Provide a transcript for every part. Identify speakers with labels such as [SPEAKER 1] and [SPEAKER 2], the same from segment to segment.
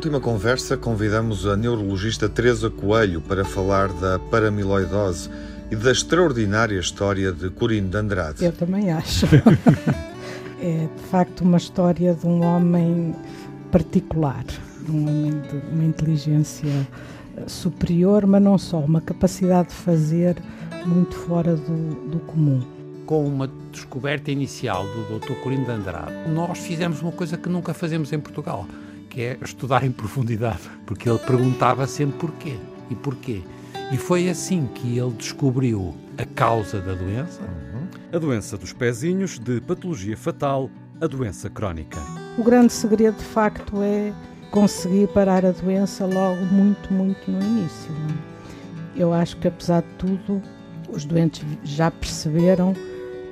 [SPEAKER 1] última conversa, convidamos a neurologista Teresa Coelho para falar da paramiloidose e da extraordinária história de Corinne de Andrade.
[SPEAKER 2] Eu também acho. é de facto uma história de um homem particular, um homem de uma inteligência superior, mas não só, uma capacidade de fazer muito fora do, do comum.
[SPEAKER 3] Com uma descoberta inicial do Dr. Corino de Andrade, nós fizemos uma coisa que nunca fazemos em Portugal, que é estudar em profundidade, porque ele perguntava sempre porquê e porquê. E foi assim que ele descobriu a causa da doença. Uhum.
[SPEAKER 4] A doença dos pezinhos, de patologia fatal, a doença crónica.
[SPEAKER 2] O grande segredo, de facto, é conseguir parar a doença logo muito, muito no início. É? Eu acho que, apesar de tudo, os doentes já perceberam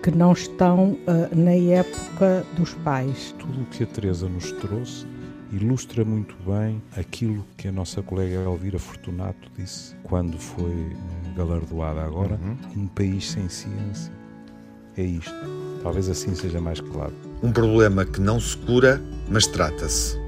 [SPEAKER 2] que não estão uh, na época dos pais.
[SPEAKER 5] Tudo o que a Teresa nos trouxe ilustra muito bem aquilo que a nossa colega Elvira Fortunato disse quando foi galardoada agora. Uhum. Um país sem ciência. É isto. Talvez assim seja mais claro.
[SPEAKER 1] Um problema que não se cura, mas trata-se.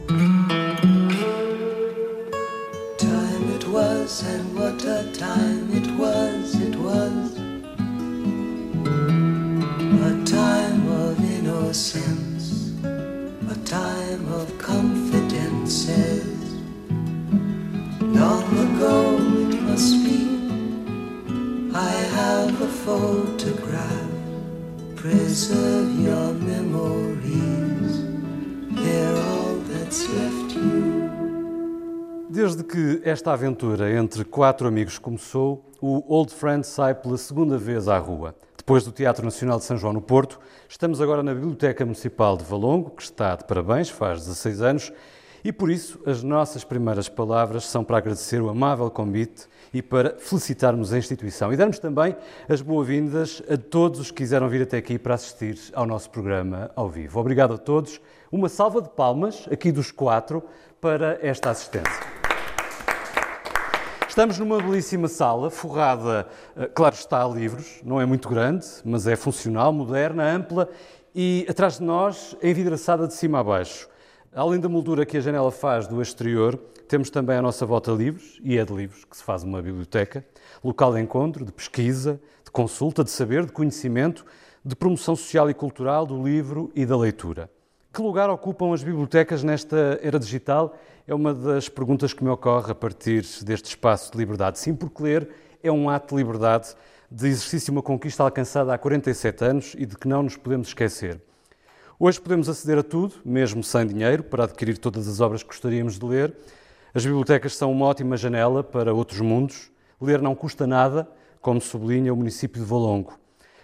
[SPEAKER 4] Esta aventura entre quatro amigos começou, o Old Friend sai pela segunda vez à rua. Depois do Teatro Nacional de São João no Porto, estamos agora na Biblioteca Municipal de Valongo, que está de parabéns, faz 16 anos, e por isso as nossas primeiras palavras são para agradecer o amável convite e para felicitarmos a instituição e darmos também as boas-vindas a todos os que quiseram vir até aqui para assistir ao nosso programa ao vivo. Obrigado a todos. Uma salva de palmas, aqui dos quatro, para esta assistência. Estamos numa belíssima sala, forrada, eh, claro está, a livros, não é muito grande, mas é funcional, moderna, ampla e atrás de nós envidraçada de cima a baixo. Além da moldura que a janela faz do exterior, temos também à nossa volta livros, e é de livros que se faz uma biblioteca, local de encontro, de pesquisa, de consulta, de saber, de conhecimento, de promoção social e cultural do livro e da leitura. Que lugar ocupam as bibliotecas nesta era digital? É uma das perguntas que me ocorre a partir deste espaço de liberdade. Sim, porque ler é um ato de liberdade, de exercício uma conquista alcançada há 47 anos e de que não nos podemos esquecer. Hoje podemos aceder a tudo, mesmo sem dinheiro, para adquirir todas as obras que gostaríamos de ler, as bibliotecas são uma ótima janela para outros mundos. Ler não custa nada, como sublinha o município de Valongo.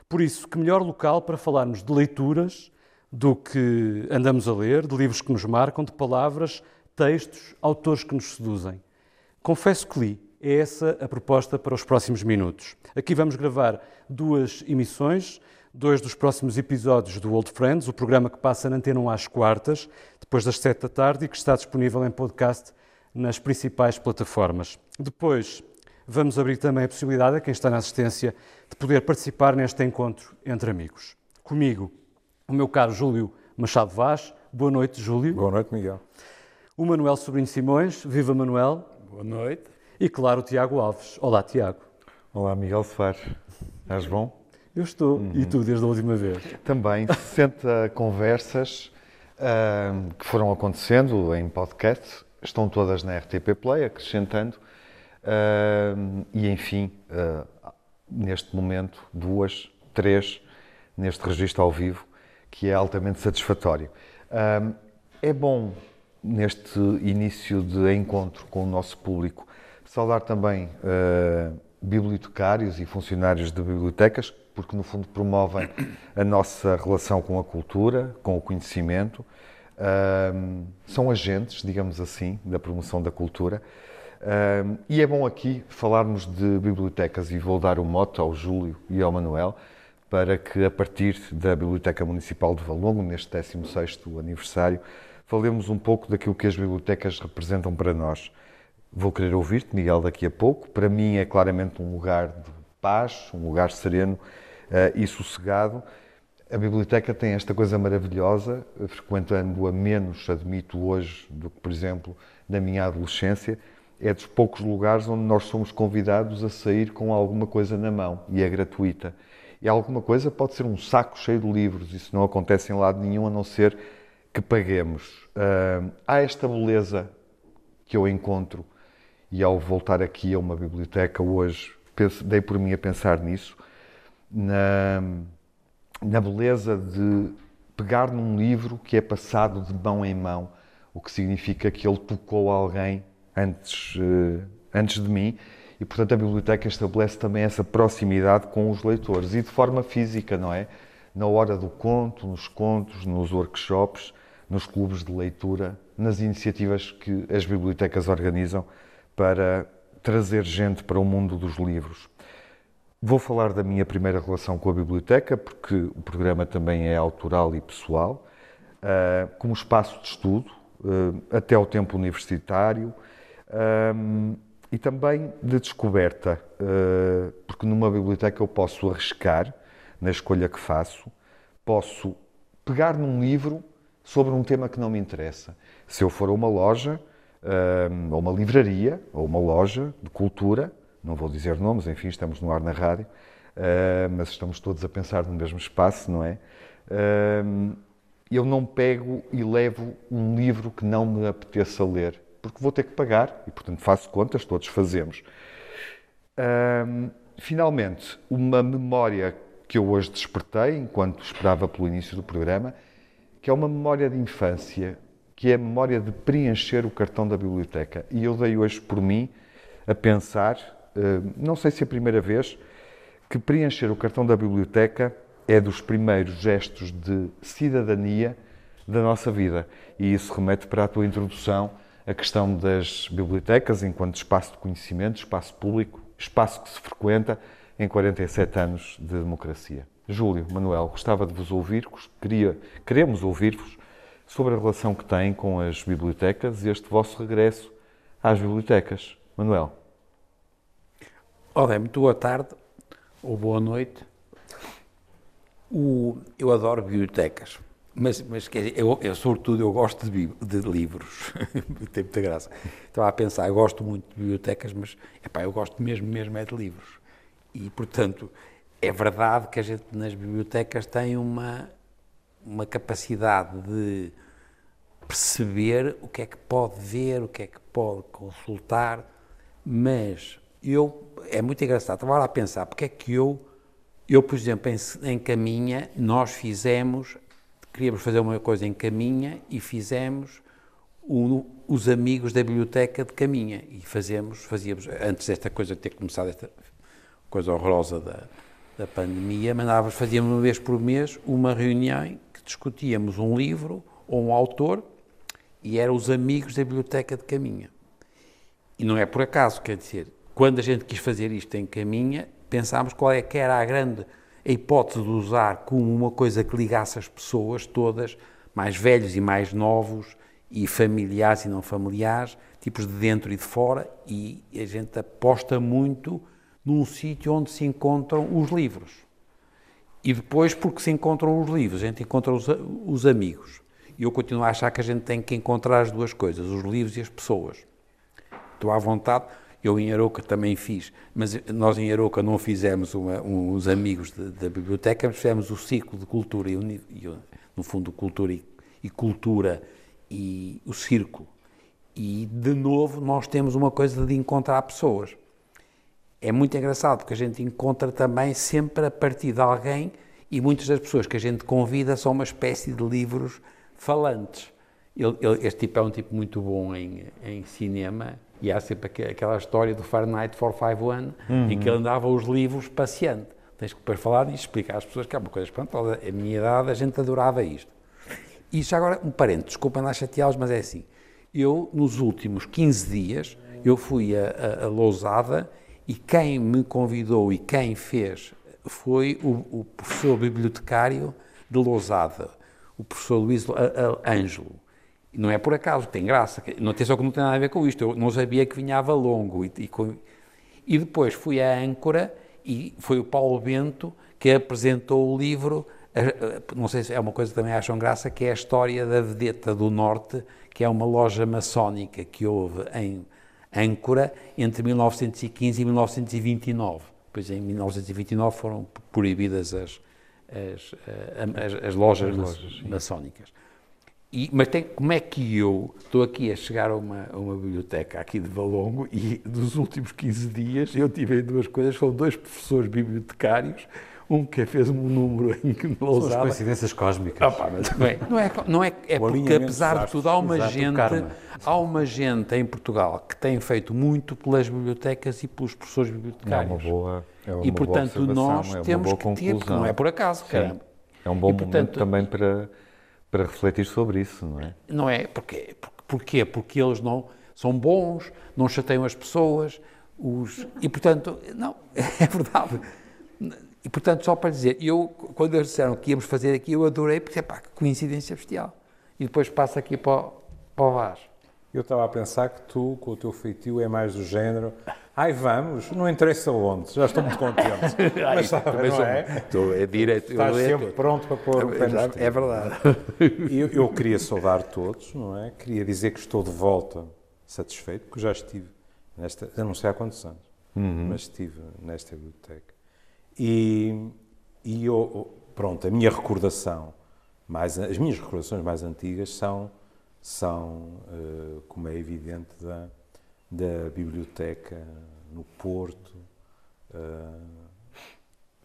[SPEAKER 4] Por isso, que melhor local para falarmos de leituras do que andamos a ler, de livros que nos marcam, de palavras, textos, autores que nos seduzem. Confesso que li. É essa a proposta para os próximos minutos. Aqui vamos gravar duas emissões, dois dos próximos episódios do Old Friends, o programa que passa na Antena 1 às quartas, depois das sete da tarde e que está disponível em podcast nas principais plataformas. Depois, vamos abrir também a possibilidade a quem está na assistência de poder participar neste encontro entre amigos. Comigo, o meu caro Júlio Machado Vaz. Boa noite, Júlio.
[SPEAKER 5] Boa noite, Miguel.
[SPEAKER 4] O Manuel Sobrinho Simões. Viva, Manuel.
[SPEAKER 6] Boa noite.
[SPEAKER 4] E, claro, o Tiago Alves. Olá, Tiago.
[SPEAKER 7] Olá, Miguel Soares. Estás bom?
[SPEAKER 4] Eu estou. Uhum. E tu, desde a última vez?
[SPEAKER 7] Também. 60 conversas uh, que foram acontecendo em podcast estão todas na RTP Play, acrescentando. Uh, e, enfim, uh, neste momento, duas, três, neste registro ao vivo, que é altamente satisfatório. Uh, é bom, neste início de encontro com o nosso público, saudar também bibliotecários e funcionários de bibliotecas, porque, no fundo, promovem a nossa relação com a cultura, com o conhecimento, são agentes, digamos assim, da promoção da cultura. e é bom aqui falarmos de bibliotecas e vou dar o moto ao Júlio e ao Manuel para que, a partir da Biblioteca Municipal de Valongo, neste 16º aniversário, falemos um pouco daquilo que as bibliotecas representam para nós. Vou querer ouvir-te, Miguel, daqui a pouco. Para mim é claramente um lugar de paz, um lugar sereno uh, e sossegado A biblioteca tem esta coisa maravilhosa, frequentando-a menos, admito hoje, do que, por exemplo, na minha adolescência, é dos poucos lugares onde nós somos convidados a sair com alguma coisa na mão e é gratuita. E alguma coisa pode ser um saco cheio de livros, isso não acontece em lado nenhum a não ser que paguemos. Uh, há esta beleza que eu encontro e ao voltar aqui a uma biblioteca hoje, penso, dei por mim a pensar nisso, na, na beleza de pegar num livro que é passado de mão em mão, o que significa que ele tocou alguém antes, uh, antes de mim e, portanto, a biblioteca estabelece também essa proximidade com os leitores e de forma física, não é? Na hora do conto, nos contos, nos workshops, nos clubes de leitura, nas iniciativas que as bibliotecas organizam para trazer gente para o mundo dos livros. Vou falar da minha primeira relação com a biblioteca, porque o programa também é autoral e pessoal, uh, como espaço de estudo, uh, até o tempo universitário, um, e também de descoberta, porque numa biblioteca eu posso arriscar na escolha que faço, posso pegar num livro sobre um tema que não me interessa. Se eu for a uma loja, uh, ou uma livraria, ou uma loja de cultura, não vou dizer nomes, enfim, estamos no ar na rádio, uh, mas estamos todos a pensar no mesmo espaço, não é? Uh, eu não pego e levo um livro que não me apeteça ler, porque vou ter que pagar e, portanto, faço contas, todos fazemos. finalmente, uma memória que eu hoje despertei, enquanto esperava pelo início do programa, que é uma memória de infância, que é a memória de preencher o cartão da biblioteca. E eu dei hoje por mim a pensar, eh, não sei se é a primeira vez, que preencher o cartão da biblioteca é dos primeiros gestos de cidadania da nossa vida. E isso remete para a tua introdução a questão das bibliotecas enquanto espaço de conhecimento, espaço público, espaço que se frequenta em 47 anos de democracia. Júlio, Manuel, gostava de vos ouvir, queria, queremos ouvir-vos sobre a relação que têm com as bibliotecas e este vosso regresso às bibliotecas. Manuel.
[SPEAKER 3] Olá, muito boa tarde ou boa noite. O, eu adoro bibliotecas, mas, mas eu, eu, sobretudo, eu gosto de, de livros. Tem muita graça. Estava a pensar, eu gosto muito de bibliotecas, mas epá, eu gosto mesmo, mesmo é de livros. E, portanto, é verdade que a gente nas bibliotecas tem uma, uma capacidade de perceber o que é que pode ver, o que é que pode consultar, mas eu, é muito engraçado, estava lá a pensar, porque é que eu, eu por exemplo, em, em Caminha, nós fizemos, queríamos fazer uma coisa em Caminha e fizemos um, os amigos da biblioteca de Caminha. E fazemos, fazíamos, antes desta coisa ter começado esta coisa horrorosa da, da pandemia, mandávamos, fazíamos uma vez por mês uma reunião que discutíamos um livro ou um autor e eram os amigos da Biblioteca de Caminha. E não é por acaso, quer dizer, quando a gente quis fazer isto em Caminha, pensámos qual é que era a grande a hipótese de usar como uma coisa que ligasse as pessoas todas, mais velhos e mais novos, e familiares e não familiares, tipos de dentro e de fora, e a gente aposta muito num sítio onde se encontram os livros. E depois, porque se encontram os livros, a gente encontra os, os amigos. E eu continuo a achar que a gente tem que encontrar as duas coisas, os livros e as pessoas. Estou à vontade. Eu em Aroca também fiz, mas nós em Aroca não fizemos uma, uns amigos da biblioteca, mas fizemos o ciclo de cultura, e, e no fundo, cultura e, e cultura e o círculo. E, de novo, nós temos uma coisa de encontrar pessoas é muito engraçado porque a gente encontra também sempre a partir de alguém e muitas das pessoas que a gente convida são uma espécie de livros falantes. Ele, ele, este tipo é um tipo muito bom em, em cinema e há sempre aquela história do Fahrenheit 451 uhum. em que ele andava os livros passeando. Tens que depois falar e explicar às pessoas que é uma coisa espantosa. A minha idade a gente adorava isto. E já agora, um parente, desculpem lá chateá-los, mas é assim. Eu, nos últimos 15 dias, eu fui a, a, a Lousada e quem me convidou e quem fez foi o, o professor bibliotecário de Lousada, o professor Luís Ângelo. Não é por acaso, tem graça. Não tem só que não tem nada a ver com isto. Eu não sabia que vinha longo. E, e, e depois fui à âncora e foi o Paulo Bento que apresentou o livro não sei se é uma coisa que também acham graça, que é a história da Vedeta do Norte, que é uma loja maçónica que houve em Âncora entre 1915 e 1929. Pois em 1929 foram proibidas as, as, as, as lojas, as lojas maçónicas. E, mas tem, como é que eu estou aqui a chegar a uma, a uma biblioteca aqui de Valongo e dos últimos 15 dias eu tive duas coisas, foram dois professores bibliotecários, um que fez um número em que
[SPEAKER 4] não usava. São as coincidências cósmicas.
[SPEAKER 3] Ah, mas, bem, não é, não é, é porque apesar de tudo há uma Exato, gente, há uma gente em Portugal que tem feito muito pelas bibliotecas e pelos professores bibliotecários.
[SPEAKER 7] É uma boa, é uma
[SPEAKER 3] e portanto nós
[SPEAKER 7] é
[SPEAKER 3] temos
[SPEAKER 7] que
[SPEAKER 3] ter, porque não é por acaso, caramba.
[SPEAKER 7] É um bom e, portanto, momento também para para refletir sobre isso, não é?
[SPEAKER 3] Não é? Porquê? Porquê? Porque eles não são bons, não chateiam as pessoas, os, e portanto, não, é verdade. E portanto, só para dizer, eu, quando eles disseram que íamos fazer aqui, eu adorei, porque, pá, que coincidência bestial. E depois passa aqui para o, para o Vaz.
[SPEAKER 5] Eu estava a pensar que tu, com o teu feitio, é mais do género. Ai, vamos, não interessa onde, já estou muito contente. Mas
[SPEAKER 3] sabe, não sou, é? Estou, é.
[SPEAKER 5] Estás sempre pronto para pôr o pé no
[SPEAKER 3] É verdade.
[SPEAKER 5] Eu, eu queria saudar todos, não é? Queria dizer que estou de volta satisfeito, porque já estive nesta, eu não sei há quantos anos, uhum. mas estive nesta biblioteca. E, e eu, pronto, a minha recordação, mais, as minhas recordações mais antigas são são, eh, como é evidente, da, da biblioteca no Porto, eh,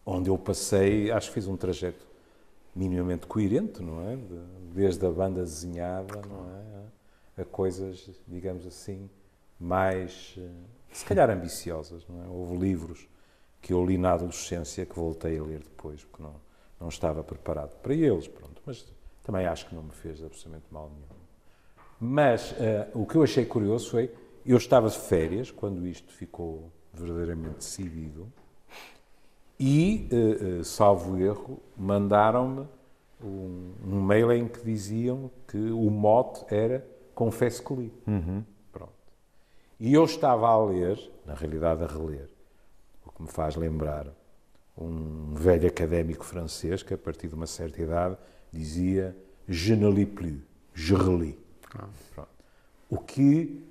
[SPEAKER 5] onde eu passei, acho que fiz um trajeto minimamente coerente, não é? desde a banda desenhada, não é? A coisas, digamos assim, mais, eh, se calhar ambiciosas, não é? Houve livros que eu li na adolescência que voltei a ler depois, porque não, não estava preparado para eles, pronto. Mas também acho que não me fez absolutamente mal nenhum. Mas uh, o que eu achei curioso foi, eu estava de férias quando isto ficou verdadeiramente decidido e, uh, uh, salvo erro, mandaram-me um, um, mail em que diziam que o mote era confesso que li. Uhum. Pronto. E eu estava a ler, na realidade a reler, me faz lembrar um velho académico francês que a partir de uma certa idade dizia Je ne lis plus, je relis. Ah. O que,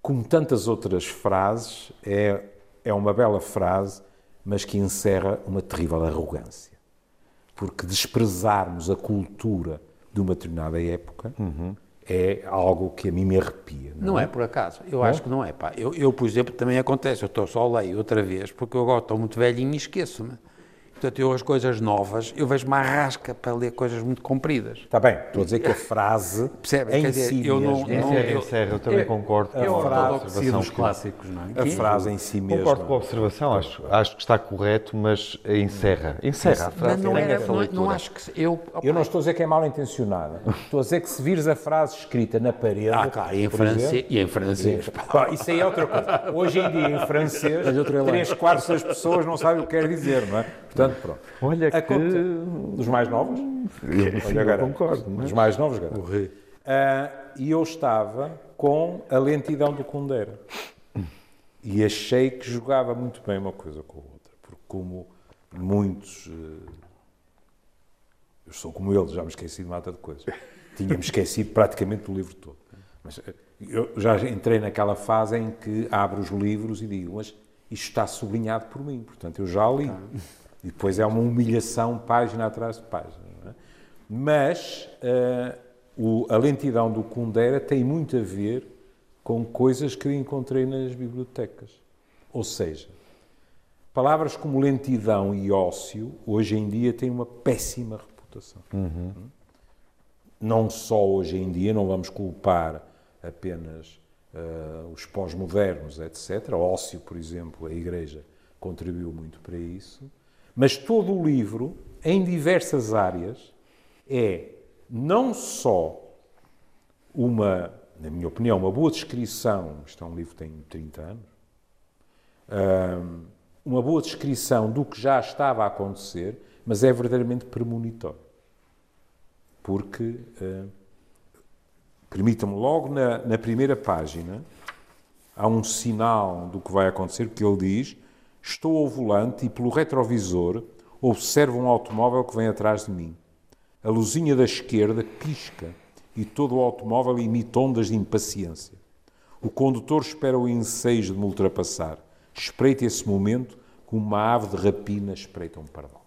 [SPEAKER 5] como tantas outras frases, é, é uma bela frase, mas que encerra uma terrível arrogância. Porque desprezarmos a cultura de uma determinada época uhum. É algo que a mim me arrepia.
[SPEAKER 3] Não, não é? é? por acaso. Eu acho que não é. Pá. Eu, eu, por exemplo, também acontece. Eu estou só leio outra vez, porque eu agora estou muito velhinho e esqueço-me. Portanto, eu as coisas novas, eu vejo uma rasca para ler coisas muito compridas.
[SPEAKER 5] Está bem, estou a dizer que a frase
[SPEAKER 3] Percebe? em dizer,
[SPEAKER 5] si
[SPEAKER 3] eu
[SPEAKER 5] não,
[SPEAKER 7] não, eu, encerra, eu também concordo com
[SPEAKER 4] a, a frase dos clássicos, não
[SPEAKER 5] é? A frase em si mesmo.
[SPEAKER 7] Concordo com a observação, acho, acho que está correto, mas encerra. Encerra a frase.
[SPEAKER 3] Não, era, não, não, acho que eu...
[SPEAKER 5] Eu não estou a dizer que é mal intencionada. Estou a dizer que se vires a frase escrita na parede...
[SPEAKER 3] Ah, claro, e em francês. E em francês.
[SPEAKER 5] Isso aí é outra coisa. Hoje em dia, em francês, três quartos das pessoas não sabem o que quer dizer, não é? Portanto, pronto.
[SPEAKER 7] Olha a que...
[SPEAKER 5] Dos mais novos?
[SPEAKER 7] Eu, Olha, eu concordo. Mas...
[SPEAKER 5] Dos mais novos, garanto. Uh, e eu estava com a lentidão do Kundera. E achei que jogava muito bem uma coisa com a outra. Porque como muitos... Uh, eu sou como ele, já me esqueci de mata de coisas. Tinha-me esquecido praticamente do livro todo. Mas eh, eu já entrei naquela fase em que abro os livros e digo, mas isto está sublinhado por mim, portanto eu já li. Tá. E depois é uma humilhação página atrás de página. É? Mas uh, o, a lentidão do Kundera tem muito a ver com coisas que eu encontrei nas bibliotecas. Ou seja, palavras como lentidão e ócio, hoje em dia, têm uma péssima reputação. Uhum. Não só hoje em dia, não vamos culpar apenas uh, os pós-modernos, etc. Ócio, por exemplo, a Igreja contribuiu muito para isso, mas todo o livro, em diversas áreas, é não só uma, na minha opinião, uma boa descrição, isto é um livro que tem 30 anos, uma boa descrição do que já estava a acontecer, mas é verdadeiramente premonitório. Porque, permitam-me, logo na, na primeira página, há um sinal do que vai acontecer, porque ele diz Estou ao volante e pelo retrovisor observo um automóvel que vem atrás de mim. A luzinha da esquerda pisca e todo o automóvel imita ondas de impaciência. O condutor espera o ensejo de me ultrapassar. Espreita esse momento como uma ave de rapina espreita um pardal.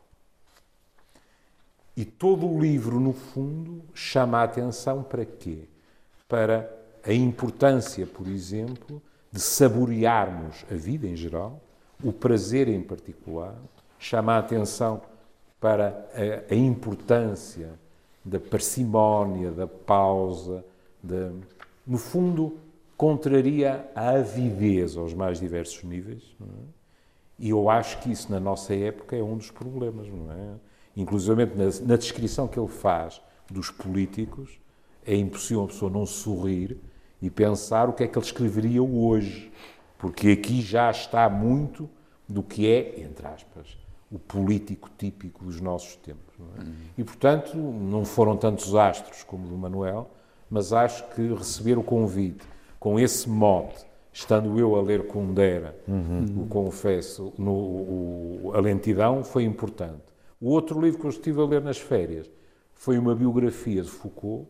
[SPEAKER 5] E todo o livro, no fundo, chama a atenção para quê? Para a importância, por exemplo, de saborearmos a vida em geral, o prazer em particular, chama a atenção para a, a importância da parcimónia, da pausa, de, no fundo, contraria a avidez aos mais diversos níveis. É? E eu acho que isso, na nossa época, é um dos problemas, não é? Inclusive, na, na descrição que ele faz dos políticos, é impossível a pessoa não sorrir e pensar o que é que ele escreveria hoje, porque aqui já está muito do que é, entre aspas, o político típico dos nossos tempos. É? Uhum. E, portanto, não foram tantos astros como o do Manuel, mas acho que receber o convite com esse mote, estando eu a ler Kundera, uhum. o confesso, no, o, a lentidão, foi importante. O outro livro que eu estive a ler nas férias foi uma biografia de Foucault,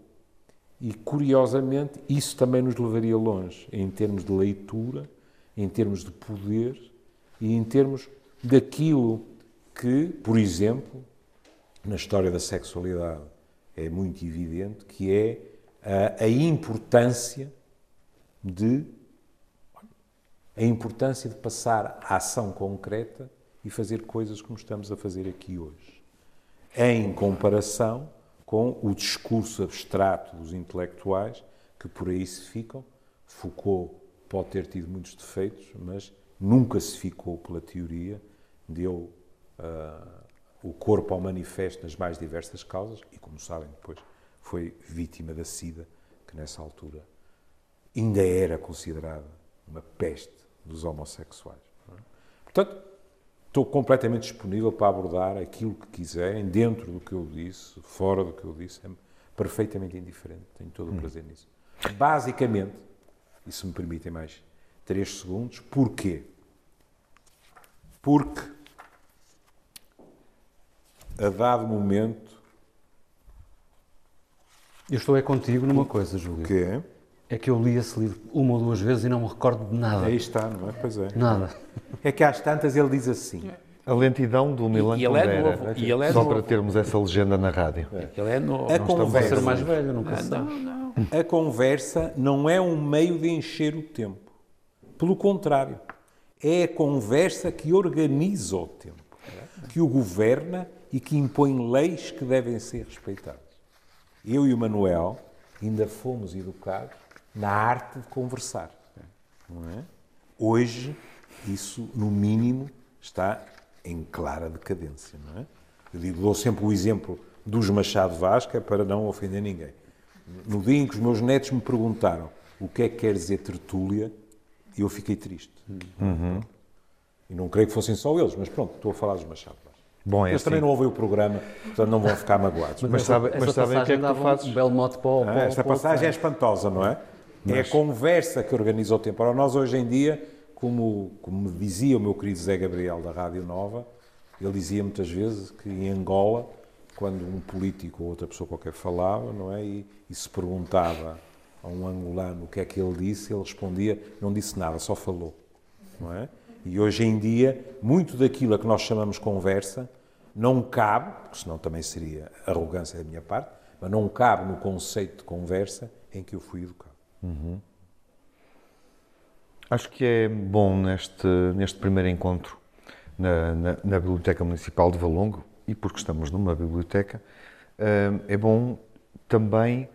[SPEAKER 5] e curiosamente isso também nos levaria longe, em termos de leitura, em termos de poder e em termos daquilo que, por exemplo, na história da sexualidade é muito evidente, que é a, a importância de a importância de passar à ação concreta e fazer coisas como estamos a fazer aqui hoje, em comparação com o discurso abstrato dos intelectuais que por aí se ficam. Foucault pode ter tido muitos defeitos, mas nunca se ficou pela teoria, deu uh, o corpo ao manifesto nas mais diversas causas e, como sabem, depois foi vítima da SIDA, que nessa altura ainda era considerada uma peste dos homossexuais. Portanto, estou completamente disponível para abordar aquilo que quiserem, dentro do que eu disse, fora do que eu disse, é perfeitamente indiferente, tenho todo o hum. prazer nisso. Basicamente, e se me permitem mais três segundos, porquê? Porque, a dado momento.
[SPEAKER 4] Eu estou é contigo numa coisa, Júlio.
[SPEAKER 5] Que é?
[SPEAKER 4] É que eu li esse livro uma ou duas vezes e não me recordo de nada.
[SPEAKER 5] Aí está, não é? Pois é.
[SPEAKER 4] Nada.
[SPEAKER 5] É que às tantas ele diz assim.
[SPEAKER 7] A lentidão do Milan e, e Kundera. É novo, e ele é Só novo. para termos essa legenda na rádio.
[SPEAKER 4] É. Ele é novo.
[SPEAKER 5] A não conversa,
[SPEAKER 4] ser mais velho, nunca
[SPEAKER 5] não, não, não. A conversa não é um meio de encher o tempo. Pelo contrário, é a conversa que organiza o tempo, que o governa e que impõe leis que devem ser respeitadas. Eu e o Manuel ainda fomos educados na arte de conversar. Não é? Hoje, isso, no mínimo, está em clara decadência. Não é? Eu digo, dou sempre o exemplo dos Machado Vasca é para não ofender ninguém. No dia em que os meus netos me perguntaram o que é que quer dizer tertúlia, eu fiquei triste. Uhum. E não creio que fossem só eles, mas pronto, estou a falar dos Machado Vasca. Bom, é eles assim. também não ouvem o programa, portanto não vão ficar magoados.
[SPEAKER 4] Mas, mas, sabe, mas sabem o que é que tu fazes? Um belo mote para o,
[SPEAKER 5] ah, Esta passagem é espantosa, não é? Mas... É a conversa que organiza o tempo. Ora, nós hoje em dia, como, como me dizia o meu querido Zé Gabriel da Rádio Nova, ele dizia muitas vezes que em Angola, quando um político ou outra pessoa qualquer falava, não é, e, e se perguntava a um angolano o que é que ele disse, ele respondia, não disse nada, só falou, não é? E hoje em dia, muito daquilo a que nós chamamos conversa não cabe, porque senão também seria arrogância da minha parte, mas não cabe no conceito de conversa em que eu fui educado. Uhum.
[SPEAKER 7] Acho que é bom neste, neste primeiro encontro na, na, na, Biblioteca Municipal de Valongo, e porque estamos numa biblioteca, hum, é bom também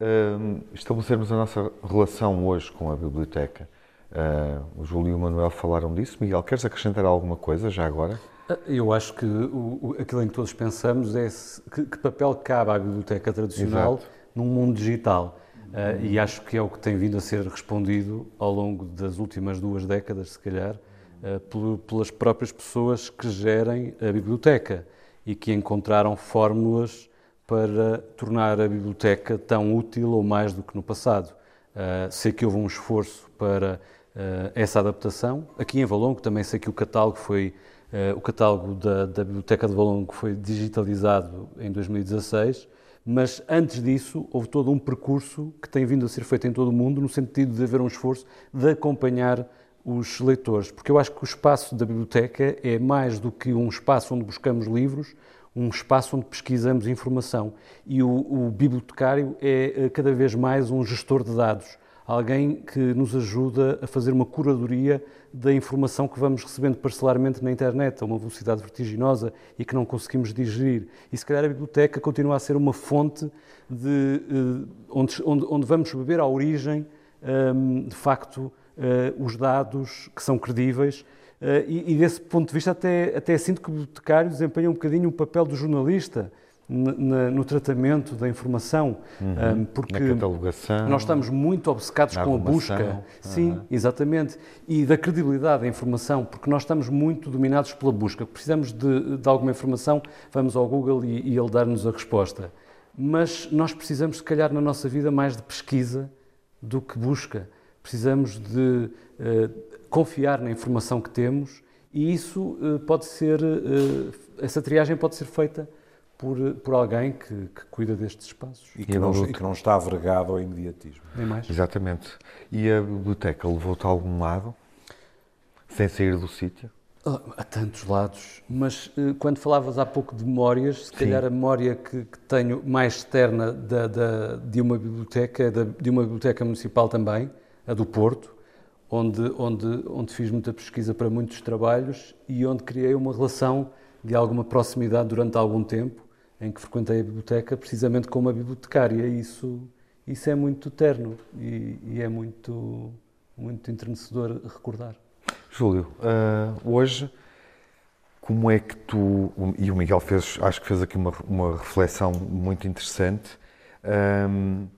[SPEAKER 7] hum, estabelecermos a nossa relação hoje com a biblioteca. Hum, o Júlio e o Manuel falaram disso. Miguel, queres acrescentar alguma coisa já agora?
[SPEAKER 4] Eu acho que o, aquilo em que todos pensamos é se, que, que, papel cabe à biblioteca tradicional Exato. num mundo digital. Uh, e acho que é o que tem vindo a ser respondido ao longo das últimas duas décadas, se calhar, uh, pelas próprias pessoas que gerem a biblioteca e que encontraram fórmulas para tornar a biblioteca tão útil ou mais do que no passado. Uh, sei que houve um esforço para essa adaptação. Aqui em Valongo também sei que o catálogo foi o catálogo da, da, Biblioteca de Valongo foi digitalizado em 2016, mas antes disso houve todo um percurso que tem vindo a ser feito em todo o mundo, no sentido de haver um esforço de acompanhar os leitores, porque eu acho que o espaço da biblioteca é mais do que um espaço onde buscamos livros, um espaço onde pesquisamos informação. E o, o bibliotecário é eh, cada vez mais um gestor de dados, alguém que nos ajuda a fazer uma curadoria da informação que vamos recebendo parcelarmente na internet a uma velocidade vertiginosa e que não conseguimos digerir. E se calhar a biblioteca continua a ser uma fonte de, eh, onde, onde, onde vamos beber a origem, ehm, de facto, eh, os dados que são credíveis Uh, e, e, desse ponto de vista, até, até sinto que o bibliotecário desempenha um bocadinho o papel do jornalista no, no tratamento da informação,
[SPEAKER 7] uhum. um, porque na
[SPEAKER 4] nós estamos muito obcecados com a busca. Sim, uhum. exatamente. E da credibilidade da informação, porque nós estamos muito dominados pela busca. Precisamos de, de alguma informação, vamos ao Google e, e ele dar-nos a resposta. Mas nós precisamos, se calhar, na nossa vida, mais de pesquisa do que busca. Precisamos de. Uh, confiar na informação que temos e isso uh, pode ser, uh, essa triagem pode ser feita por, por alguém que, que cuida destes espaços.
[SPEAKER 5] E que, não, e que não está vergado ao imediatismo.
[SPEAKER 4] Nem mais.
[SPEAKER 7] Exatamente. E a biblioteca levou-te a algum lado, sem sair do sítio?
[SPEAKER 4] Oh, a tantos lados, mas uh, quando falavas há pouco de memórias, se Sim. calhar a memória que, que tenho mais externa da, da, de uma biblioteca é da, de uma biblioteca municipal também, a do Porto, onde, onde, onde fiz muita pesquisa para muitos trabalhos e onde criei uma relação de alguma proximidade durante algum tempo, em que frequentei a biblioteca precisamente com uma bibliotecária. Isso, isso é muito terno e, e é muito, muito entrenecedor recordar.
[SPEAKER 7] Júlio, uh, hoje, como é que tu, e o Miguel fez, acho que fez aqui uma, uma reflexão muito interessante, um,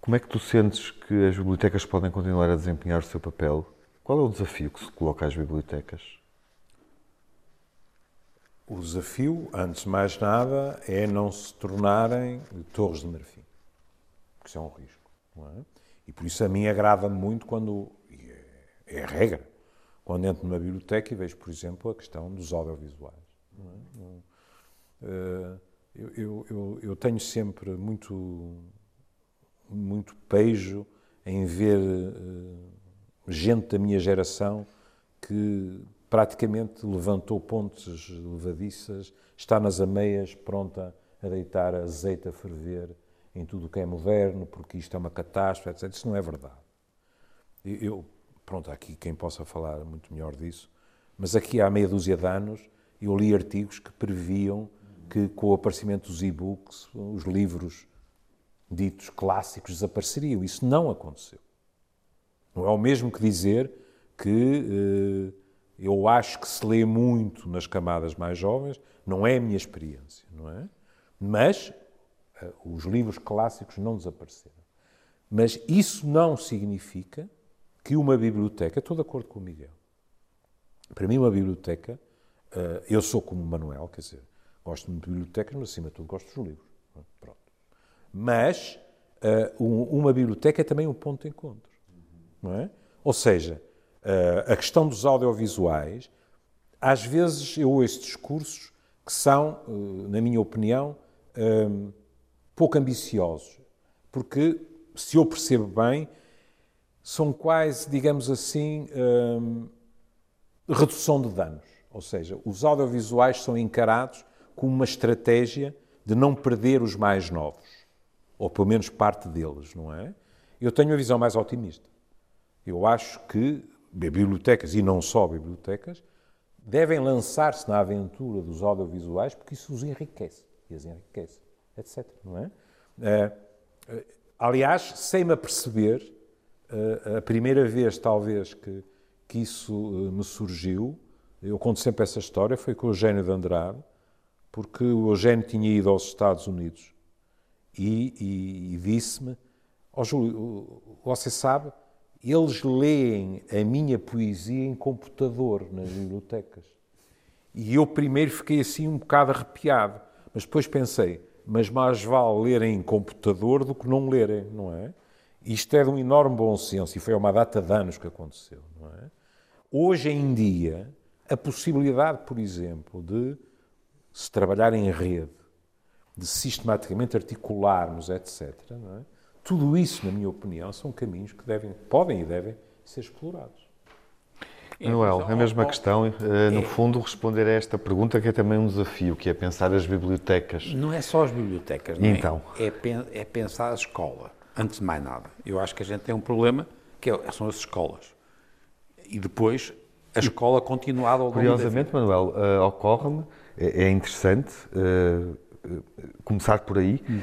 [SPEAKER 7] como é que tu sentes que as bibliotecas podem continuar a desempenhar o seu papel? Qual é o desafio que se coloca às bibliotecas?
[SPEAKER 5] O desafio, antes de mais nada, é não se tornarem torres de marfim. Isso é um risco. É? E por isso a mim agrada-me muito quando, é, é a regra, quando entro numa biblioteca e vejo, por exemplo, a questão dos audiovisuais. É? Eh, eu, eu, eu, eu tenho sempre muito muito pejo em ver uh, gente da minha geração que praticamente levantou pontes levadiças, está nas ameias pronta a deitar azeite a ferver em tudo o que é moderno, porque isto é uma catástrofe, etc. Isso não é verdade. Eu, pronto, há aqui quem possa falar muito melhor disso, mas aqui há meia dúzia de anos eu li artigos que previam que com o aparecimento dos e-books, os livros ditos clássicos desapareceriam. Isso não aconteceu. Não é o mesmo que dizer que eh, eu acho que se lê muito nas camadas mais jovens, não é a minha experiência, não é? Mas eh, os livros clássicos não desapareceram. Mas isso não significa que uma biblioteca, estou de acordo com o Miguel, para mim uma biblioteca, eh, eu sou como o Manuel, quer dizer, gosto muito de bibliotecas, mas acima de tudo gosto dos livros. Pronto. Mas uh, uma biblioteca é também um ponto de encontro. Não é? Ou seja, uh, a questão dos audiovisuais, às vezes eu ouço discursos que são, uh, na minha opinião, pouco ambiciosos. Porque, se eu percebo bem, são quase, digamos assim, redução de danos. Ou seja, os audiovisuais são encarados como uma estratégia de não perder os mais novos ou pelo menos parte deles, não é? Eu tenho uma visão mais otimista. Eu acho que bibliotecas, e não só bibliotecas, devem lançar-se na aventura dos audiovisuais porque isso os enriquece, e as enriquece, etc. Não é? Uh, aliás, sem me aperceber, uh, a primeira vez, talvez, que, que isso uh, me surgiu, eu conto sempre essa história, foi com o Eugênio de Andrade, porque o Eugênio tinha ido aos Estados Unidos e, e, e disse-me: Ó oh, Júlio, você sabe, eles leem a minha poesia em computador nas bibliotecas. E eu primeiro fiquei assim um bocado arrepiado, mas depois pensei: mas mais vale lerem em computador do que não lerem, não é? Isto é de um enorme bom senso e foi uma data de anos que aconteceu, não é? Hoje em dia, A possibilidade, por exemplo, de se trabalhar em rede, de sistematicamente articularmos, etc. É? Tudo isso, na minha opinião, são caminhos que devem, podem e devem ser explorados.
[SPEAKER 7] Manuel, a mesma questão, eh, no fundo, responder a esta pergunta que é também um desafio, que é pensar as bibliotecas.
[SPEAKER 3] Não é só as bibliotecas, não é?
[SPEAKER 7] Então?
[SPEAKER 3] É, é pensar a escola, antes de mais nada. Eu acho que a gente tem um problema, que é, são as escolas. E depois, a escola continuada ao longo
[SPEAKER 7] Curiosamente, Manuel, uh, ocorre-me, é, é, interessante uh, começar por aí, hum.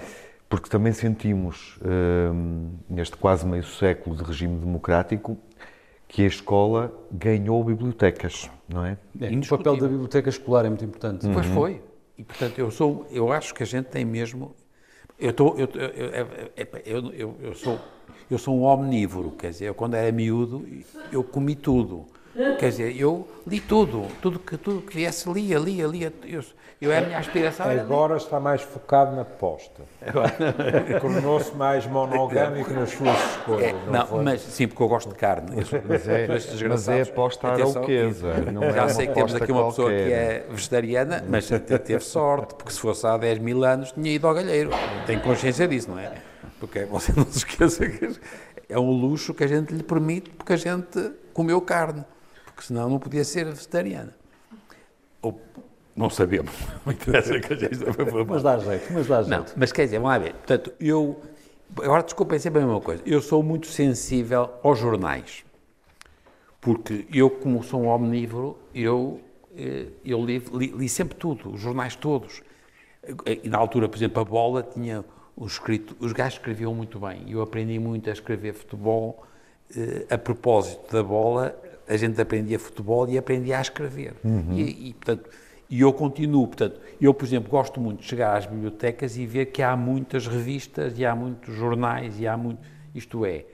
[SPEAKER 7] Porque também sentimos, uh, neste quase meio século de regime democrático, que a escola ganhou bibliotecas, não é? é
[SPEAKER 4] o papel da biblioteca escolar é muito importante.
[SPEAKER 3] Pois uhum. foi. E, portanto, eu sou, eu acho que a gente tem mesmo... Eu, estou, eu, eu, eu, eu, sou, eu sou um omnívoro, quer dizer, eu quando era miúdo, eu comi tudo. Quer dizer, eu li tudo, tudo que, tudo que viesse, lia, lia, lia. Eu, eu é a minha aspiração.
[SPEAKER 5] Agora está mais focado na posta. Tornou-se mais monogâmico nas suas escolhas. É,
[SPEAKER 3] não, não mas sim, porque eu gosto de carne.
[SPEAKER 7] mas, é, mas é aposta arauquesa.
[SPEAKER 3] Já é sei que temos aqui uma pessoa qualquer. que é vegetariana, mas teve sorte, porque se fosse há 10 mil anos tinha ido ao galheiro. Tem consciência disso, não é? Porque você não se esqueça que é um luxo que a gente lhe permite porque a gente comeu carne porque senão não podia ser vegetariana. Ou, não sabemos, não interessa que a gente...
[SPEAKER 4] mas dá jeito, mas dá jeito.
[SPEAKER 3] Não, mas quer dizer, vamos lá ver, portanto, eu... Agora, desculpem sempre a mesma coisa. Eu sou muito sensível aos jornais. Porque eu, como sou um omnívoro, eu, eh, eu li, li, li sempre tudo, os jornais todos. E na altura, por exemplo, a bola tinha os escrito, os gajos escreviam muito bem. Eu aprendi muito a escrever futebol eh, a propósito da bola, a gente aprendia futebol e aprendia a escrever. Uhum. E, e, portanto, e eu continuo, portanto, eu, por exemplo, gosto muito de chegar às bibliotecas e ver que há muitas revistas e há muitos jornais e há muito, isto é,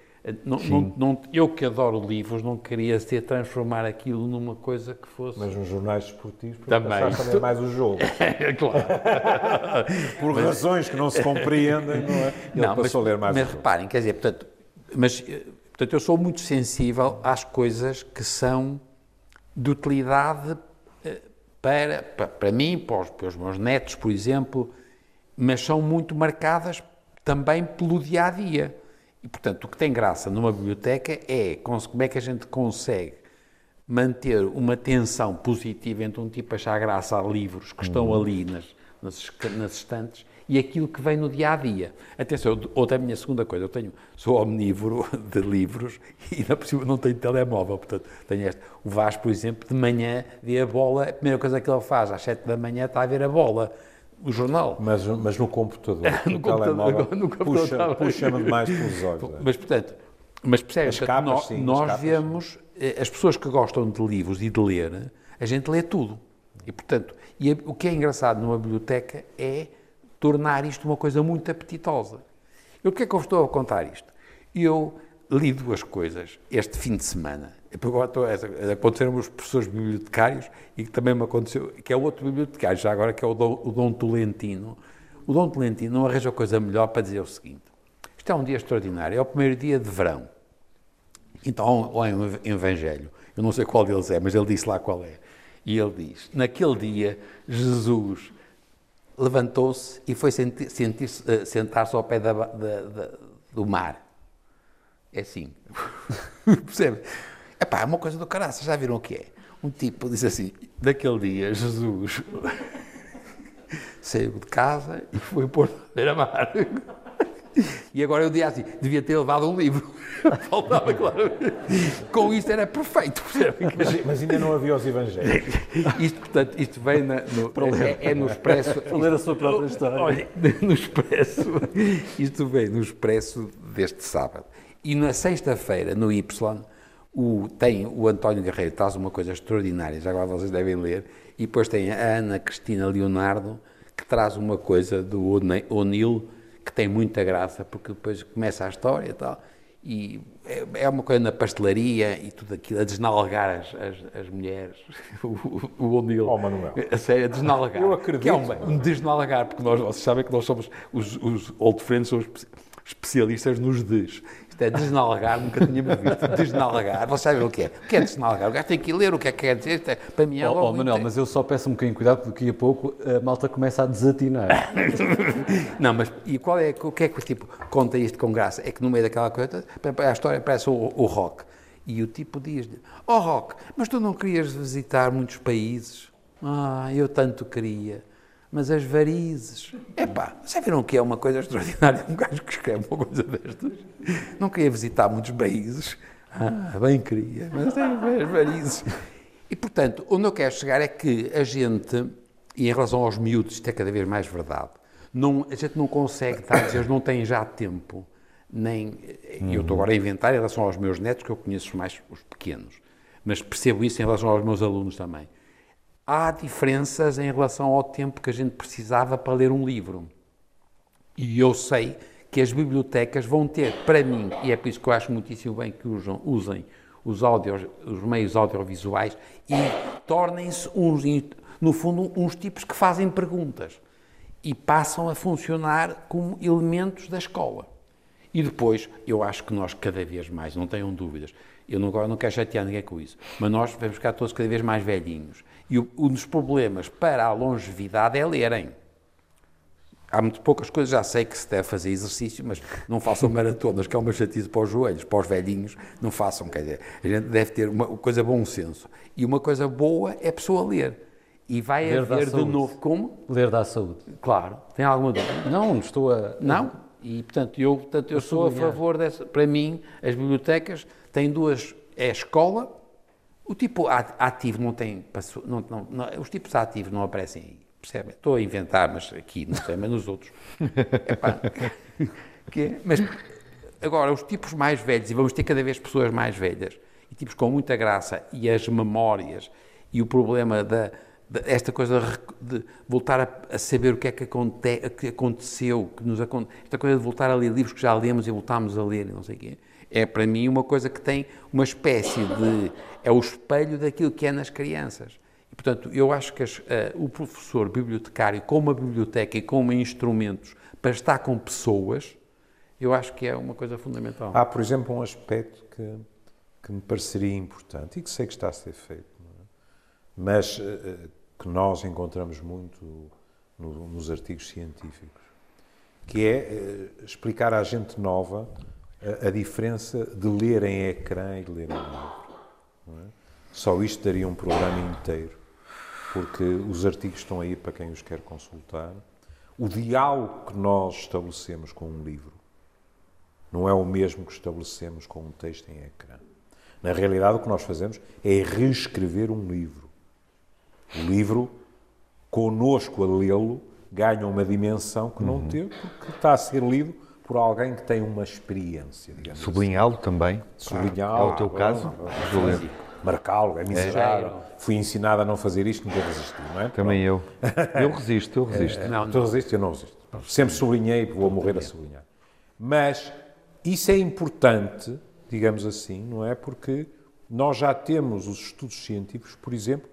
[SPEAKER 3] não, não, não, eu que adoro livros, não queria ser transformar aquilo numa coisa que fosse.
[SPEAKER 5] Mas nos jornais esportivos,
[SPEAKER 3] também,
[SPEAKER 5] também mais o jogo.
[SPEAKER 3] claro.
[SPEAKER 5] Por mas, razões que não se compreendem, não é? Ele
[SPEAKER 3] não,
[SPEAKER 5] passou
[SPEAKER 3] mas,
[SPEAKER 5] a ler mais
[SPEAKER 3] Mas reparem, quer dizer, portanto, mas Portanto, eu sou muito sensível às coisas que são de utilidade eh, para, para, para mim, para os, para os meus netos, por exemplo, mas são muito marcadas também pelo dia a dia. E, portanto, o que tem graça numa biblioteca é como é que a gente consegue manter uma tensão positiva entre um tipo achar graça a livros que estão uhum. ali nas, nas, nas estantes e aquilo que vem no dia a dia. Atenção, outra minha segunda coisa, eu tenho, sou omnívoro de livros e na possível não tenho telemóvel, portanto, tenho este. O Vasco, por exemplo, de manhã vê a bola, a primeira coisa que ele faz às sete da manhã está a ver a bola. O jornal.
[SPEAKER 5] Mas, mas no computador, no, computador, no computador puxa-me puxa mais pelos olhos. É.
[SPEAKER 3] Mas, portanto, mas percebes, capas, nós, sim, nós vemos, eh, as pessoas que gostam de livros e de ler, a gente lê tudo. E, portanto, e o que é engraçado numa biblioteca é tornar isto uma coisa muito apetitosa. Eu porquê é que eu estou a contar isto? Eu li duas coisas este fim de semana. Aconteceram os professores bibliotecários e que também me aconteceu, que é outro bibliotecário, já agora, que é o Dom, o Dom Tolentino. O Dom Tolentino não arranja coisa melhor para dizer o seguinte: isto é um dia extraordinário, é o primeiro dia de verão. Então, lá é um evangelho, eu não sei qual deles é, mas ele disse lá qual é. E ele diz: naquele dia, Jesus levantou-se e foi eh, sentar-se ao pé da, da, da, do mar. É assim. Percebe? Epá, é uma coisa do caraça, já viram o que é? Um tipo diz assim, daquele dia, Jesus saiu de casa e foi pôr beira-mar. E agora eu dizia assim, devia ter levado um livro. Faltava, claro. Com isto era perfeito.
[SPEAKER 5] Mas, mas, ainda não havia os evangelhos.
[SPEAKER 3] Isto, portanto, isto vem na, no, é, é, no expresso.
[SPEAKER 4] Para ler a sua própria história.
[SPEAKER 3] Olha, no expresso. Isto vem no expresso deste sábado. E na sexta-feira, no Y, o, tem o António Guerreiro traz uma coisa extraordinária, já agora vocês devem ler, e depois tem a Ana Cristina Leonardo, que traz uma coisa do O'Neill que tem muita graça, porque depois começa a história e tal, e é, é uma coisa na pastelaria e tudo aquilo, a desnalgar as, as, as mulheres, o, o O'Neill.
[SPEAKER 5] Oh, Manuel.
[SPEAKER 3] A sério, a desnalgar.
[SPEAKER 5] Eu acredito. Que
[SPEAKER 3] é um, um desnalgar, porque nós, vocês sabem que nós somos, os, os old friends, somos especialistas nos des. Isto é desnalgar, nunca tínhamos visto. Desnalgar, vocês sabem o que é? O que é desnalgar? O gajo tem que ler o que é que quer dizer. Isto é, para mim é
[SPEAKER 4] Oh, oh, Manuel, mas eu só peço um bocadinho cuidado porque daqui a pouco a malta começa a desatinar.
[SPEAKER 3] Não, mas e qual é, o que é que tipo conta isto com graça? É que no meio daquela coisa, a história parece o, o rock. E o tipo diz-lhe, oh rock, mas tu não querias visitar muitos países? Ah, eu tanto queria. Mas as varizes. Epá, vocês viram que é uma coisa extraordinária? Um gajo que escreve uma coisa destas. Não queria visitar muitos países. Ah, bem queria, mas tem as varizes. E, portanto, onde eu quero chegar é que a gente, e em relação aos miúdos, isto é cada vez mais verdade, não, a gente não consegue a dizer, eles não têm já tempo, nem. Eu estou agora a inventar em relação aos meus netos, que eu conheço mais os pequenos, mas percebo isso em relação aos meus alunos também. Há diferenças em relação ao tempo que a gente precisava para ler um livro. E eu sei que as bibliotecas vão ter, para mim, e é por isso que eu acho muitíssimo bem que usam, usem os, audios, os meios audiovisuais e tornem-se, uns, no fundo, uns tipos que fazem perguntas e passam a funcionar como elementos da escola. E depois, eu acho que nós cada vez mais, não tenham dúvidas, eu não, agora não quero chatear ninguém com isso, mas nós vamos ficar todos cada vez mais velhinhos. E o- um dos problemas para a longevidade é lerem. Há muito poucas coisas, já sei que se deve fazer exercício, mas não façam maratonas, que é uma chatice para os joelhos, para os velhinhos, não façam, quer dizer, a gente deve ter uma coisa bom senso. E uma coisa boa é a pessoa ler. E vai
[SPEAKER 4] Ler
[SPEAKER 3] haver de
[SPEAKER 4] saúde.
[SPEAKER 3] novo, como?
[SPEAKER 4] Ler dá saúde.
[SPEAKER 3] Claro, tem alguma dúvida?
[SPEAKER 4] Não, não estou a.
[SPEAKER 3] Não? E, portanto, eu, portanto, eu sou a
[SPEAKER 4] sublinhar.
[SPEAKER 3] favor dessa. Para mim, as bibliotecas têm duas. É a escola. O tipo ativo não tem. Não, não, não- os tipos ativos não aparecem aí. Percebe? Estou a inventar, mas aqui, não sei, mas nos outros. Epá, que é- mas agora, os tipos mais velhos, e vamos ter cada vez pessoas mais velhas, e tipos com muita graça, e as memórias, e o problema da, da- esta coisa de de voltar a, a saber o que é que, aconte, que aconteceu, que nos esta coisa de voltar a ler livros que já lemos e voltámos a ler, e não sei o quê, é para mim uma coisa que tem uma espécie de. é o espelho daquilo que é nas crianças. E, portanto, eu acho que as- eh, o professor bibliotecário, com uma biblioteca e com instrumentos para estar com pessoas, eu acho que é uma coisa fundamental.
[SPEAKER 5] Há, por exemplo, um aspecto que, que me pareceria importante e que sei que está a ser feito, é? mas eh, que nós encontramos muito no- nos artigos científicos, que é eh, explicar à gente nova a, a diferença de ler em ecrã e de ler em livro. é? Só isto daria um programa inteiro, porque os artigos estão aí para quem os quer consultar. O diálogo que nós estabelecemos com um livro não é o mesmo que estabelecemos com um texto em ecrã. Na realidade, o que nós fazemos é reescrever um livro. O livro, connosco a lê-lo, ganha uma dimensão que não teve, porque está a ser lido por alguém que tem uma experiência, digamos
[SPEAKER 7] Sublinhá-lo também.
[SPEAKER 5] Sublinhá-lo.
[SPEAKER 7] É o teu caso, Júlio?
[SPEAKER 5] Marcá-lo, é miserável. Fui ensinado a não fazer isto, nunca resisti, não é?
[SPEAKER 7] Também eu. Eu resisto, eu resisto.
[SPEAKER 3] Não,
[SPEAKER 5] Tu resistes? Eu não resisto. Sempre sublinhei e vou morrer a sublinhar. Mas isso é importante, digamos assim, não é? Porque nós já temos os estudos científicos, por exemplo,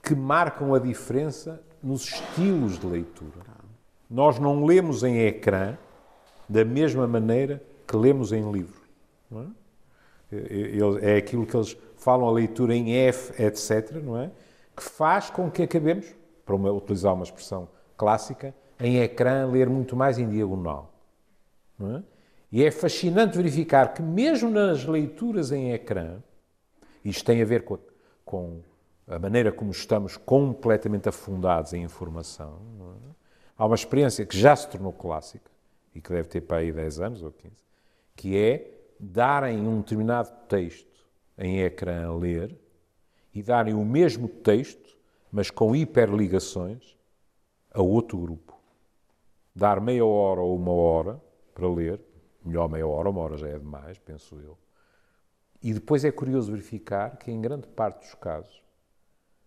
[SPEAKER 5] que marcam a diferença nos estilos de leitura. Nós não lemos em ecrã da mesma maneira que lemos em livro. É? É aquilo que eles falam, a leitura em F, etc., não é? Que faz com que acabemos, para uma- utilizar uma expressão clássica, em ecrã ler muito mais em diagonal. é? E é fascinante verificar que mesmo nas leituras em ecrã, isto tem a ver com a, com a maneira como estamos completamente afundados em informação, é? há uma experiência que já se tornou clássica, e que deve ter para aí 10 anos ou 15, que é darem um determinado texto em ecrã a ler e darem o mesmo texto, mas com hiperligações, a outro grupo. Dar meia hora ou uma hora para ler, melhor meia hora, uma hora já é demais, penso eu. E depois é curioso verificar que, em grande parte dos casos,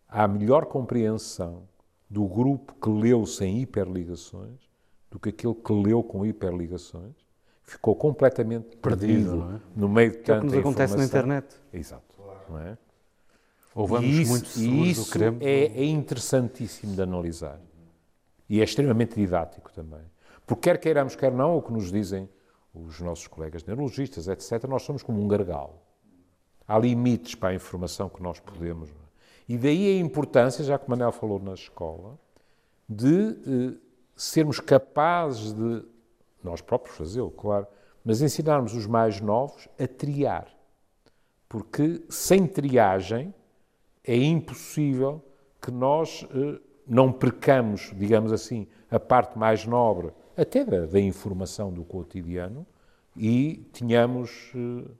[SPEAKER 5] há melhor compreensão do grupo que leu sem hiperligações do que aquele que leu com hiperligações. Ficou completamente perdido,
[SPEAKER 4] não é?
[SPEAKER 5] no meio de
[SPEAKER 4] Que é o que
[SPEAKER 5] tanta
[SPEAKER 4] nos acontece na
[SPEAKER 5] informação.
[SPEAKER 4] internet.
[SPEAKER 5] Exato. Não é?
[SPEAKER 4] Ou vamos
[SPEAKER 5] E isso,
[SPEAKER 4] muito
[SPEAKER 5] e
[SPEAKER 4] seguros do
[SPEAKER 5] isso
[SPEAKER 4] queremos.
[SPEAKER 5] é, é interessantíssimo de analisar. E é extremamente didático também. Porque quer queiramos, quer não, o que nos dizem os nossos colegas neurologistas, etc., nós somos como um gargalo. Há limites para a informação que nós podemos. É? E daí a importância, já que o Manel falou na escola, de eh, sermos capazes de, nós próprios fazê-lo, claro, mas ensinarmos os mais novos a triar. Porque sem triagem é impossível que nós eh, não percamos, digamos assim, a parte mais nobre, até da, da informação do cotidiano, e tenhamos eh,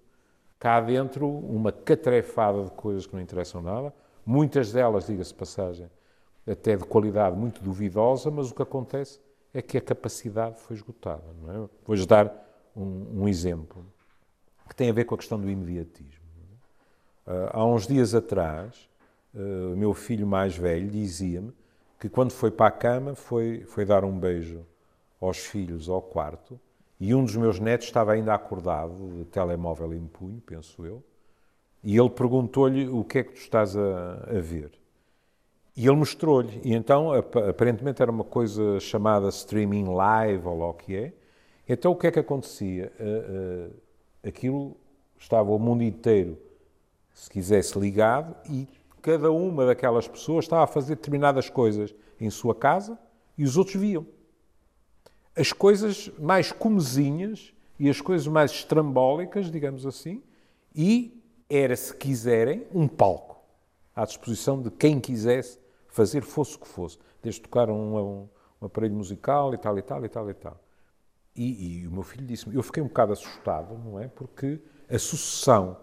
[SPEAKER 5] cá dentro uma catrefada de coisas que não interessam nada, muitas delas, diga-se passagem, até de qualidade muito duvidosa, mas o que acontece é que a capacidade foi esgotada. É? Vou-lhes dar um, um, exemplo que tem a ver com a questão do imediatismo. Uh, há uns dias atrás, uh, o meu filho mais velho dizia-me que quando foi para a cama foi, foi dar um beijo aos filhos ao quarto e um dos meus netos estava ainda acordado, de telemóvel em punho, penso eu, e ele perguntou-lhe o que é que tu estás a, a ver. E ele mostrou-lhe. E então, aparentemente, era uma coisa chamada streaming live, ou lá o que é. Então, o que é que acontecia? Uh, uh, aquilo estava o mundo inteiro, se quisesse, ligado e cada uma daquelas pessoas estava a fazer determinadas coisas em sua casa e os outros viam. As coisas mais comezinhas e as coisas mais estrambólicas, digamos assim, e era, se quiserem, um palco à disposição de quem quisesse fazer fosse o que fosse, desde tocar um, um, um, aparelho musical e tal e tal e tal e tal. E, e o meu filho disse-me, eu fiquei um bocado assustado, não é? Porque a sucessão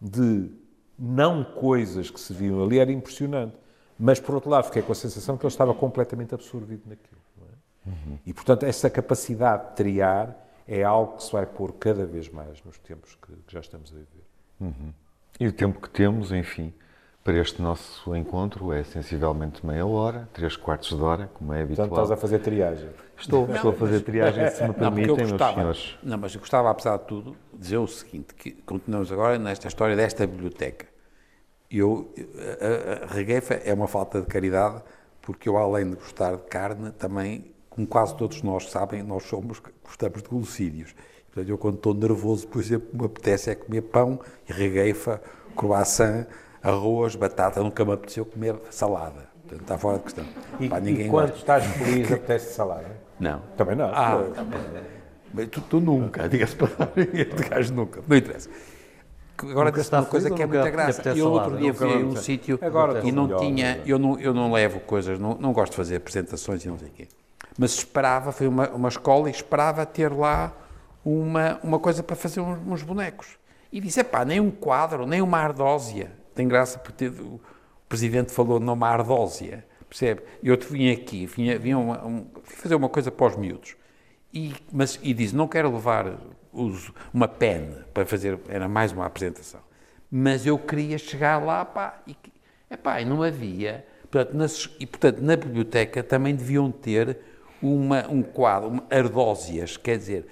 [SPEAKER 5] de não coisas que se viam ali era impressionante. Mas, por outro lado, fiquei com a sensação que ele estava completamente absorvido naquilo. É? Uhum. E, portanto, essa capacidade de triar é algo que se vai pôr cada vez mais nos tempos que, que já estamos a viver.
[SPEAKER 7] Uhum. E o tempo que temos, enfim, para este nosso encontro é sensivelmente meia hora, três quartos de hora, como é habitual.
[SPEAKER 5] Portanto, estás a fazer triagem.
[SPEAKER 7] Estou, não, estou a fazer triagem, se me permitem, meus senhores.
[SPEAKER 3] Não, mas eu gostava, apesar de tudo, dizer o seguinte, que continuamos agora nesta história desta biblioteca. Eu, a, a regueifa é uma falta de caridade, porque eu, além de gostar de carne, também, como quase todos nós sabem, nós somos, gostamos de glucídios. Portanto, eu quando estou nervoso, por exemplo, me apetece é comer pão e regueifa, croissant, arroz, batata, nunca me apeteceu comer salada. Portanto, está fora de questão.
[SPEAKER 5] E, Pá, ninguém e quando gosta. estás feliz, apetece salada?
[SPEAKER 3] Não.
[SPEAKER 5] Também não.
[SPEAKER 3] Ah, mas tu, tu nunca, diga-se para este gajo nunca. Não interessa. Agora disse uma coisa que é muita graça. Eu outro dia fui a um sítio e não tinha, eu não, eu não levo coisas, não, não gosto de fazer apresentações e não sei o quê. Mas esperava, foi uma, uma escola e esperava ter lá uma, uma coisa para fazer uns, uns bonecos. E disse, pá, nem um quadro, nem uma ardósia tem graça porque o Presidente falou numa ardósia, percebe? E outro vinha aqui, vinha, vinha uma, um, fazer uma coisa para os miúdos. E, mas, e diz, não quero levar os, uma pena para fazer, era mais uma apresentação. Mas eu queria chegar lá, pá, e, epá, e não havia. Portanto, nas, e, portanto, na biblioteca também deviam ter uma, um quadro, uma, ardósias, quer dizer,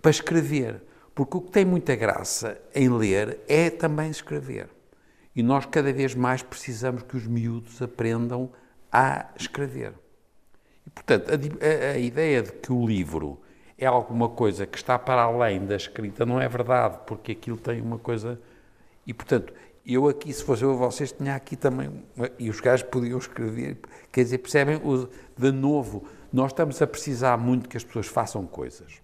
[SPEAKER 3] para escrever. Porque o que tem muita graça em ler é também escrever. E nós cada vez mais precisamos que os miúdos aprendam a escrever. E, portanto, a, a, a, ideia de que o livro é alguma coisa que está para além da escrita não é verdade, porque aquilo tem uma coisa. E, portanto, eu aqui, se fosse eu vocês, tinha aqui também. E os gajos podiam escrever. Quer dizer, percebem? De novo, nós estamos a precisar muito que as pessoas façam coisas.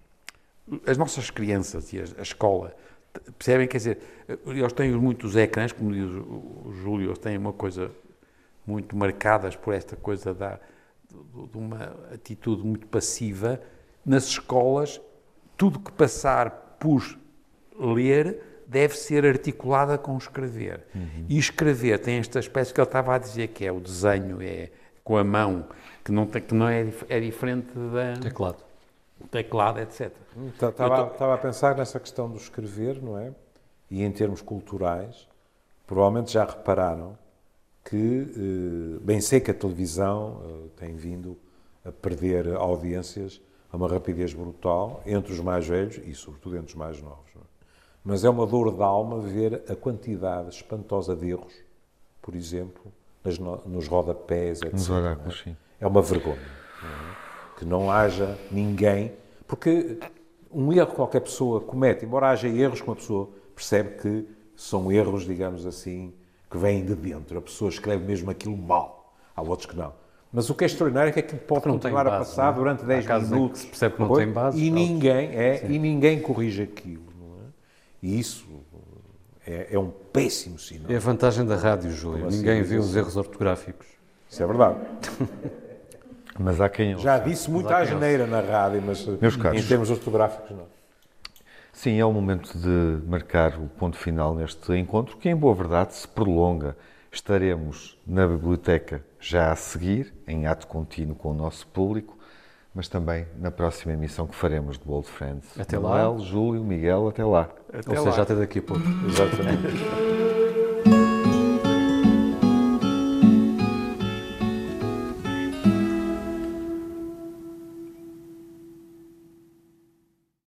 [SPEAKER 3] As nossas crianças e a, a escola Percebem? Quer dizer, eles têm muitos ecrãs, como diz o Júlio, eles têm uma coisa muito marcadas por esta coisa da, de uma atitude muito passiva. Nas escolas, tudo que passar por ler deve ser articulada com escrever. Uhum. E escrever tem esta espécie que ele estava a dizer, que é o desenho, é com a mão, que não, tem, que não é, é diferente da...
[SPEAKER 4] Teclado
[SPEAKER 3] teclado, etc.
[SPEAKER 5] Estava, tô... estava a pensar nessa questão do escrever, não é? E em termos culturais, provavelmente já repararam que, eh, bem sei que a televisão eh, tem vindo a perder audiências a uma rapidez brutal entre os mais velhos e, sobretudo, entre os mais novos. É? Mas é uma dor de alma ver a quantidade espantosa de erros, por exemplo, nos rodapés, etc. Nos oráculos, é? sim. É uma vergonha. É? que não haja ninguém, porque Um erro que qualquer pessoa comete, embora haja erros que uma pessoa percebe que são erros, digamos assim, que vêm de dentro. A pessoa escreve mesmo aquilo mal. Há outros que não. Mas o que é extraordinário é que aquilo pode
[SPEAKER 4] não
[SPEAKER 5] continuar
[SPEAKER 4] tem
[SPEAKER 5] a
[SPEAKER 4] base,
[SPEAKER 5] passar
[SPEAKER 4] não é?
[SPEAKER 5] durante
[SPEAKER 4] Há
[SPEAKER 5] 10
[SPEAKER 4] casos em que
[SPEAKER 5] minutos.
[SPEAKER 4] se percebe que não tem base,
[SPEAKER 5] E
[SPEAKER 4] outros.
[SPEAKER 5] ninguém, é, e ninguém corrige aquilo. Não é? E isso é, é um péssimo sinal.
[SPEAKER 4] É a vantagem da rádio, Júlio.
[SPEAKER 5] assim
[SPEAKER 4] Ninguém vê os erros ortográficos.
[SPEAKER 5] Isso é verdade.
[SPEAKER 7] Mas há quem
[SPEAKER 5] Já
[SPEAKER 7] ouça.
[SPEAKER 5] disse muito à geneira na rádio, mas
[SPEAKER 7] Meus
[SPEAKER 5] em termos ortográficos não.
[SPEAKER 7] Sim, é o momento de marcar o ponto final neste encontro, que em boa verdade se prolonga. Estaremos na biblioteca já a seguir, em ato contínuo com o nosso público, mas também na próxima emissão que faremos do Old Friends.
[SPEAKER 4] Até lá.
[SPEAKER 7] Manuel, Júlio, Miguel, até lá.
[SPEAKER 4] Ou seja, até daqui a pouco.
[SPEAKER 5] Exatamente.